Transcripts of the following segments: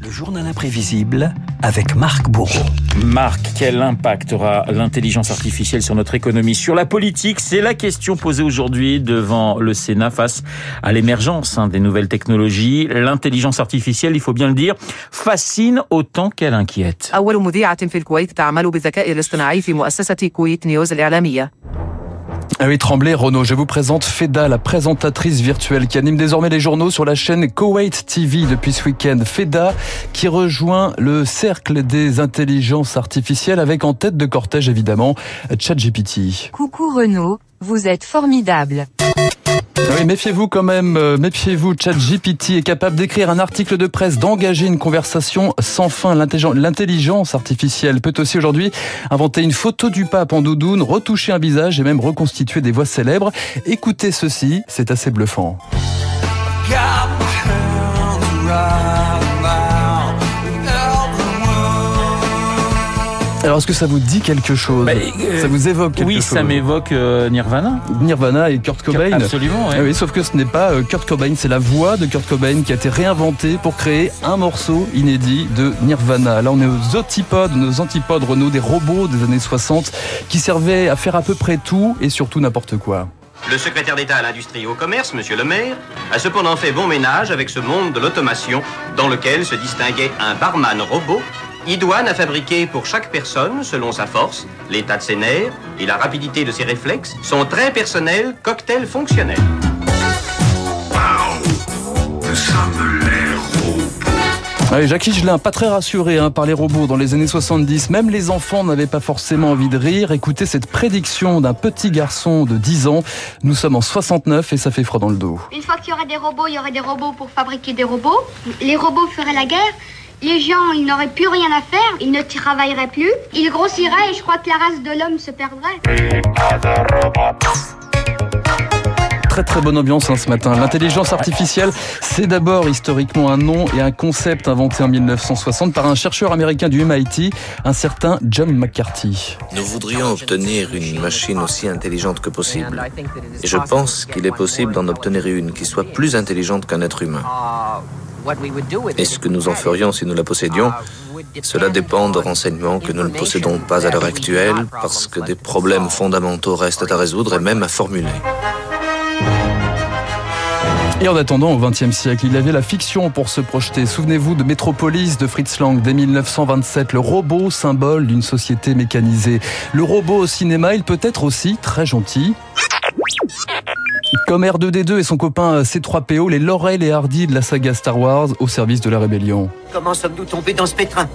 Le journal imprévisible avec Marc Bourreau. Marc, quel impact aura l'intelligence artificielle sur notre économie, sur la politique? C'est la question posée aujourd'hui devant le Sénat face à l'émergence hein, des nouvelles technologies. L'intelligence artificielle, il faut bien le dire, fascine autant qu'elle inquiète. Ah oui, Tremblay, Renaud, je vous présente Feda, la présentatrice virtuelle qui anime désormais les journaux sur la chaîne Kuwait TV depuis ce week-end. Feda qui rejoint le cercle des intelligences artificielles avec en tête de cortège évidemment ChatGPT. Coucou Renaud, vous êtes formidable. Oui, méfiez-vous quand même, euh, méfiez-vous, ChatGPT est capable d'écrire un article de presse, d'engager une conversation sans fin. L'intelligence artificielle peut aussi aujourd'hui inventer une photo du pape en doudoune, retoucher un visage et même reconstituer des voix célèbres. Écoutez ceci, c'est assez bluffant. Alors, est-ce que ça vous dit quelque chose Bah, Ça euh, vous évoque quelque Oui, chose ça m'évoque euh, Nirvana. Nirvana et Kurt Cobain. Absolument. Ah oui, sauf que ce n'est pas euh, Kurt Cobain, c'est la voix de Kurt Cobain qui a été réinventée pour créer un morceau inédit de Nirvana. Là, on est aux antipodes, nos antipodes Renault, des robots des années 60 qui servaient à faire à peu près tout et surtout n'importe quoi. Le secrétaire d'État à l'industrie et au commerce, Monsieur le maire, a cependant fait bon ménage avec ce monde de l'automation dans lequel se distinguait un barman robot idoine à fabriquer pour chaque personne, selon sa force, l'état de ses nerfs et la rapidité de ses réflexes, son très personnel cocktail fonctionnel. Ouais, Jacques Higelin, pas très rassuré hein, par les robots dans les années 70. Même les enfants n'avaient pas forcément envie de rire. Écoutez cette prédiction d'un petit garçon de 10 ans. Nous sommes en 69 et ça fait froid dans le dos. Une fois qu'il y aurait des robots, il y aurait des robots pour fabriquer des robots. Les robots feraient la guerre. Les gens, ils n'auraient plus rien à faire. Ils ne travailleraient plus. Ils grossiraient et je crois que la race de l'homme se perdrait. Très très bonne ambiance hein, ce matin. L'intelligence artificielle, c'est d'abord historiquement un nom et un concept inventé en 1960 par un chercheur américain du MIT, un certain John McCarthy. Nous voudrions obtenir une machine aussi intelligente que possible. Et je pense qu'il est possible d'en obtenir une qui soit plus intelligente qu'un être humain. Et ce que nous en ferions si nous la possédions, cela dépend de renseignements que nous ne possédons pas à l'heure actuelle parce que des problèmes fondamentaux restent à résoudre et même à formuler. Et en attendant, au XXe siècle, il y avait la fiction pour se projeter. Souvenez-vous de Metropolis de Fritz Lang dès 1927, le robot symbole d'une société mécanisée. Le robot au cinéma, il peut être aussi très gentil. Comme R2D2 et son copain C3PO, les Laurel et Hardy de la saga Star Wars au service de la rébellion. Comment sommes-nous tombés dans ce pétrin?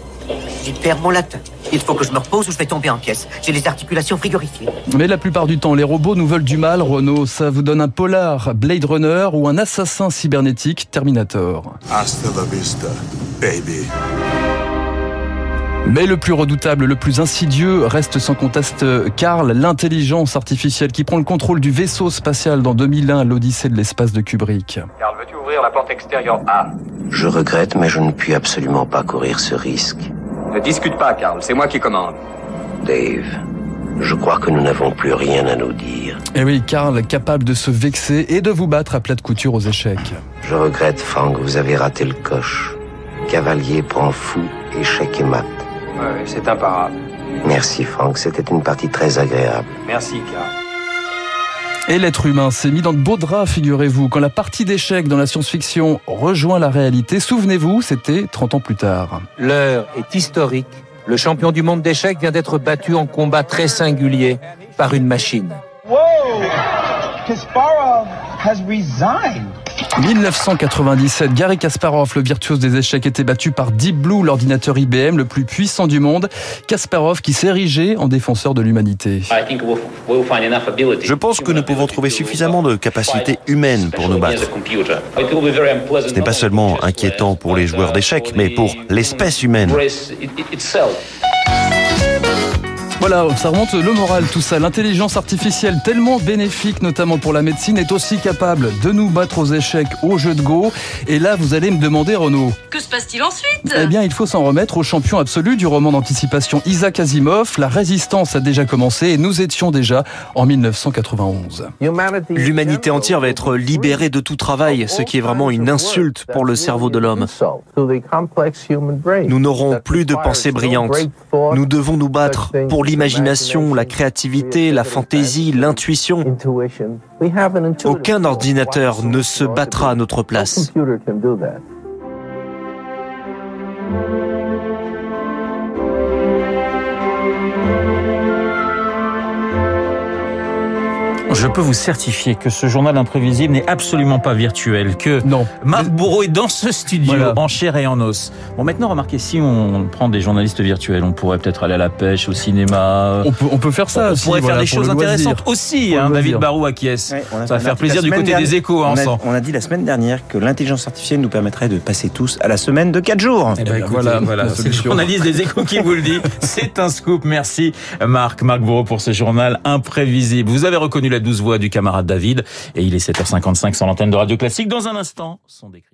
J'y perds mon latin. Il faut que je me repose ou je vais tomber en pièces. J'ai les articulations frigorifiées. Mais la plupart du temps, les robots nous veulent du mal, Renault. Ça vous donne un polar Blade Runner ou un assassin cybernétique Terminator. Hasta la vista, baby. Mais le plus redoutable, le plus insidieux reste sans conteste Karl, l'intelligence artificielle qui prend le contrôle du vaisseau spatial dans 2001, l'Odyssée de l'espace de Kubrick. Karl, veux-tu ouvrir la porte extérieure A? Je regrette, mais je ne puis absolument pas courir ce risque. Ne discute pas, Karl, c'est moi qui commande. Dave, je crois que nous n'avons plus rien à nous dire. Et Eh oui, Karl, capable de se vexer et de vous battre à plat de couture aux échecs. Je regrette, Frank, vous avez raté le coche. Cavalier prend fou, échec et mat. Ouais, c'est imparable. Merci, Frank, c'était une partie très agréable. Merci, Karl. Et l'être humain s'est mis dans de beaux draps, figurez-vous, quand la partie d'échecs dans la science-fiction rejoint la réalité. Souvenez-vous, c'était 30 ans plus tard. L'heure est historique. Le champion du monde d'échecs vient d'être battu en combat très singulier par une machine. Whoa! Has resigned. 1997, Gary Kasparov, le virtuose des échecs, était battu par Deep Blue, l'ordinateur IBM le plus puissant du monde. Kasparov qui s'érigeait en défenseur de l'humanité. Je pense que nous pouvons trouver suffisamment de capacités humaines pour nous battre. Ce n'est pas seulement inquiétant pour les joueurs d'échecs, mais pour l'espèce humaine. Voilà, ça remonte le moral tout ça. L'intelligence artificielle tellement bénéfique, notamment pour la médecine, est aussi capable de nous battre aux échecs au jeu de Go. Et là, vous allez me demander, Renaud. Que se passe-t-il ensuite? Eh bien, il faut s'en remettre au champion absolu du roman d'anticipation Isaac Asimov. La résistance a déjà commencé et nous étions déjà en 1991. L'humanité entière va être libérée de tout travail, ce qui est vraiment une insulte pour le cerveau de l'homme. Nous n'aurons plus de pensées brillantes. Nous devons nous battre pour l'imagination, la créativité, la fantaisie, l'intuition. Aucun ordinateur ne se battra à notre place. Je peux vous certifier que ce journal imprévisible n'est absolument pas virtuel, que non. Marc Bourreau est dans ce studio, Voilà. en chair et en os. Bon, maintenant, remarquez, si on prend des journalistes virtuels, on pourrait peut-être aller à la pêche, au cinéma. On peut, on peut faire ça on aussi, pourrait voilà, faire des choses intéressantes aussi, hein, David. Barou acquiesce. Ouais, on Ça va on faire plaisir la du côté dernière- des échos, on hein, a, sans. on a dit la semaine dernière que l'intelligence artificielle nous permettrait de passer tous à la semaine de 4 jours. Eh ben, écoutez, voilà, voilà, c'est le journaliste des échos qui vous le dit. C'est un scoop. Merci Marc, Marc Bourreau pour ce journal imprévisible. Vous avez reconnu la douce voix du camarade David et il est 7h55 sur l'antenne de Radio Classique. Dans un instant, son décrit.